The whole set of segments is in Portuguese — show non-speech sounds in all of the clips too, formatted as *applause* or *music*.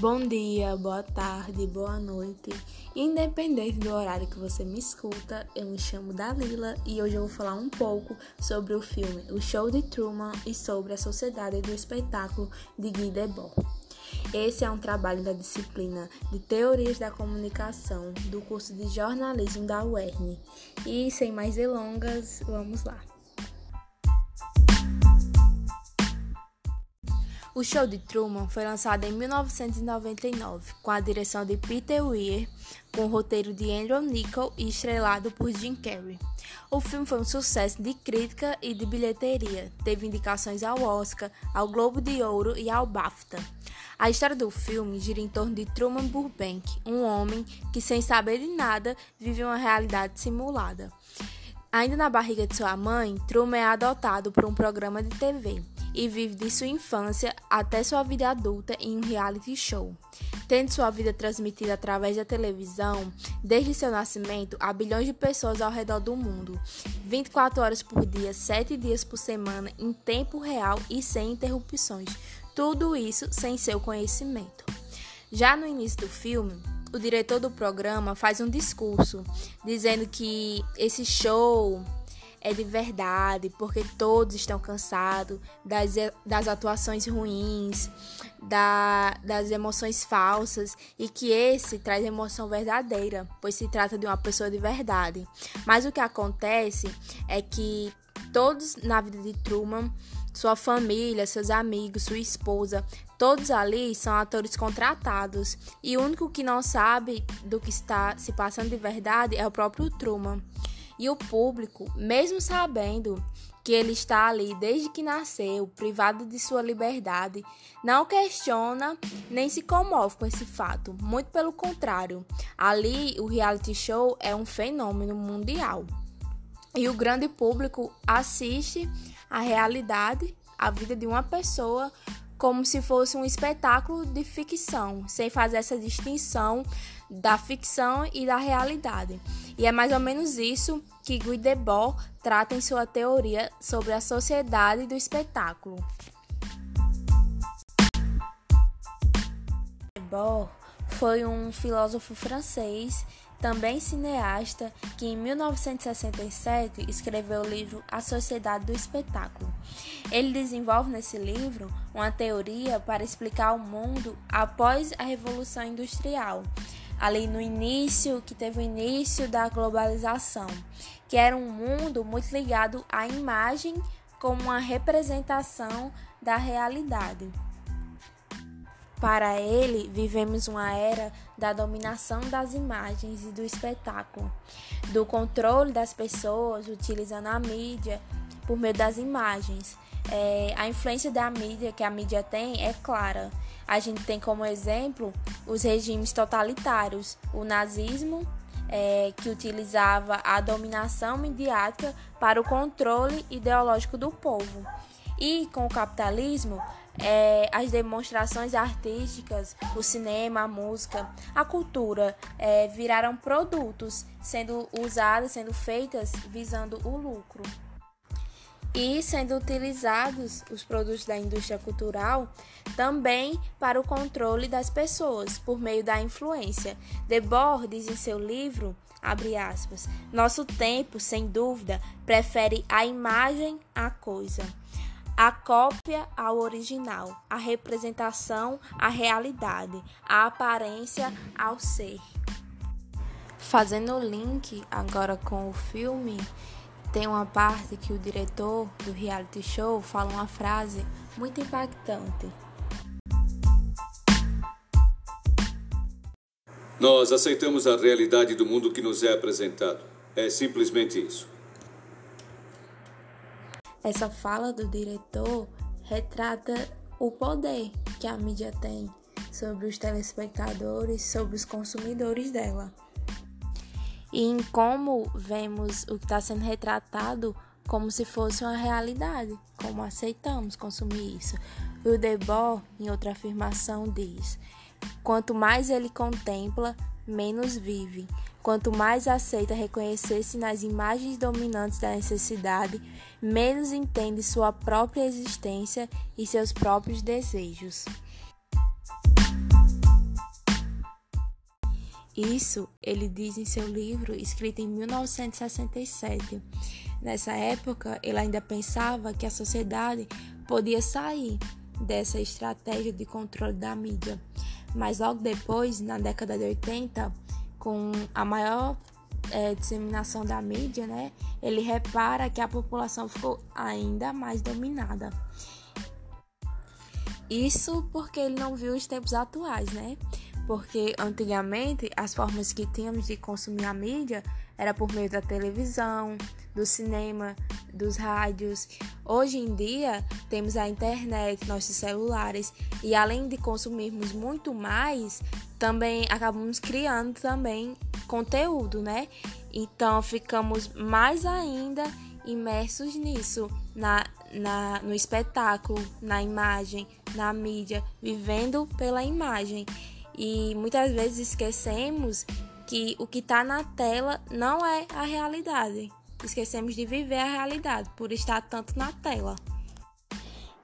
Bom dia, boa tarde, boa noite. Independente do horário que você me escuta, eu me chamo Dalila e hoje eu vou falar um pouco sobre o filme O Show de Truman e sobre a Sociedade do Espetáculo de Guy Debord. Esse é um trabalho da disciplina de Teorias da Comunicação do curso de Jornalismo da UERN. E sem mais delongas, vamos lá. O show de Truman foi lançado em 1999, com a direção de Peter Weir, com o roteiro de Andrew Niccol e estrelado por Jim Carrey. O filme foi um sucesso de crítica e de bilheteria, teve indicações ao Oscar, ao Globo de Ouro e ao BAFTA. A história do filme gira em torno de Truman Burbank, um homem que, sem saber de nada, vive uma realidade simulada. Ainda na barriga de sua mãe, Truman é adotado por um programa de TV e vive de sua infância até sua vida adulta em um reality show, tendo sua vida transmitida através da televisão desde seu nascimento a bilhões de pessoas ao redor do mundo, 24 horas por dia, 7 dias por semana, em tempo real e sem interrupções. Tudo isso sem seu conhecimento. Já no início do filme, o diretor do programa faz um discurso dizendo que esse show é de verdade, porque todos estão cansados das, das atuações ruins, da, das emoções falsas e que esse traz emoção verdadeira, pois se trata de uma pessoa de verdade. Mas o que acontece é que todos na vida de Truman, sua família, seus amigos, sua esposa, todos ali são atores contratados e o único que não sabe do que está se passando de verdade é o próprio Truman. E o público, mesmo sabendo que ele está ali desde que nasceu, privado de sua liberdade, não questiona nem se comove com esse fato. Muito pelo contrário, ali o reality show é um fenômeno mundial. E o grande público assiste a realidade, a vida de uma pessoa como se fosse um espetáculo de ficção, sem fazer essa distinção da ficção e da realidade. E é mais ou menos isso que Guy Debord trata em sua teoria sobre a sociedade do espetáculo. Debord foi um filósofo francês também cineasta, que em 1967 escreveu o livro A Sociedade do Espetáculo. Ele desenvolve nesse livro uma teoria para explicar o mundo após a Revolução Industrial, ali no início, que teve o início da globalização, que era um mundo muito ligado à imagem como uma representação da realidade. Para ele, vivemos uma era da dominação das imagens e do espetáculo, do controle das pessoas utilizando a mídia por meio das imagens. É, a influência da mídia que a mídia tem é clara. A gente tem como exemplo os regimes totalitários, o nazismo, é, que utilizava a dominação midiática para o controle ideológico do povo. E com o capitalismo, é, as demonstrações artísticas, o cinema, a música, a cultura é, viraram produtos sendo usadas, sendo feitas visando o lucro. E sendo utilizados os produtos da indústria cultural também para o controle das pessoas por meio da influência. Debord diz em seu livro, aspas, nosso tempo, sem dúvida, prefere a imagem à coisa a cópia ao original, a representação à realidade, a aparência ao ser. Fazendo o link agora com o filme, tem uma parte que o diretor do reality show fala uma frase muito impactante. Nós aceitamos a realidade do mundo que nos é apresentado. É simplesmente isso. Essa fala do diretor retrata o poder que a mídia tem sobre os telespectadores, sobre os consumidores dela. E em como vemos o que está sendo retratado como se fosse uma realidade, como aceitamos consumir isso. E o Debord, em outra afirmação, diz: quanto mais ele contempla, menos vive. Quanto mais aceita reconhecer-se nas imagens dominantes da necessidade, menos entende sua própria existência e seus próprios desejos. Isso ele diz em seu livro, escrito em 1967. Nessa época, ele ainda pensava que a sociedade podia sair dessa estratégia de controle da mídia. Mas logo depois, na década de 80, com a maior é, disseminação da mídia, né, ele repara que a população ficou ainda mais dominada. Isso porque ele não viu os tempos atuais, né? Porque antigamente as formas que tínhamos de consumir a mídia era por meio da televisão, do cinema, dos rádios. Hoje em dia temos a internet, nossos celulares e além de consumirmos muito mais, também acabamos criando também conteúdo, né? Então ficamos mais ainda imersos nisso, na, na, no espetáculo, na imagem, na mídia, vivendo pela imagem. E muitas vezes esquecemos que o que está na tela não é a realidade. Esquecemos de viver a realidade por estar tanto na tela.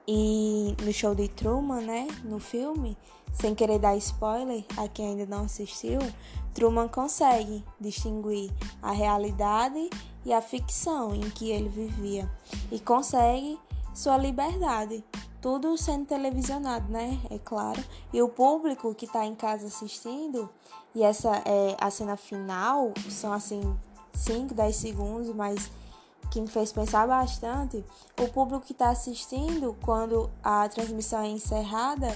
E no show de Truman, né, no filme, sem querer dar spoiler a quem ainda não assistiu, Truman consegue distinguir a realidade e a ficção em que ele vivia e consegue sua liberdade. Tudo sendo televisionado, né? É claro. E o público que está em casa assistindo, e essa é a cena final, são assim 5, 10 segundos, mas que me fez pensar bastante. O público que está assistindo, quando a transmissão é encerrada,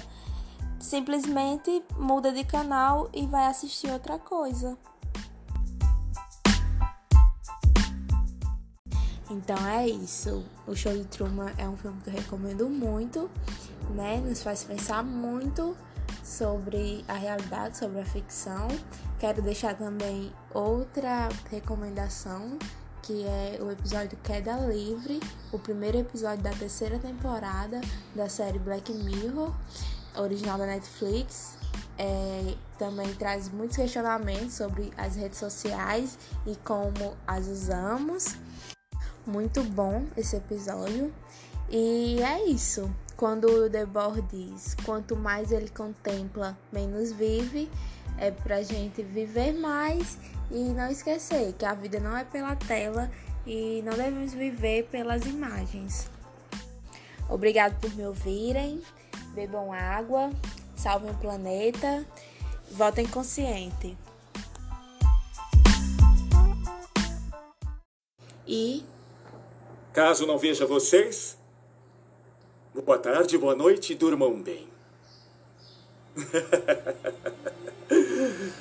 simplesmente muda de canal e vai assistir outra coisa. Então é isso. O Show de Truman é um filme que eu recomendo muito, né? Nos faz pensar muito sobre a realidade, sobre a ficção. Quero deixar também outra recomendação, que é o episódio Queda Livre, o primeiro episódio da terceira temporada da série Black Mirror original da Netflix. É, também traz muitos questionamentos sobre as redes sociais e como as usamos. Muito bom esse episódio. E é isso. Quando o Debord diz: quanto mais ele contempla, menos vive, é pra gente viver mais e não esquecer que a vida não é pela tela e não devemos viver pelas imagens. Obrigado por me ouvirem bebam água, salvem o planeta, votem consciente. E. Caso não veja vocês, boa tarde, boa noite e durmam bem. *laughs*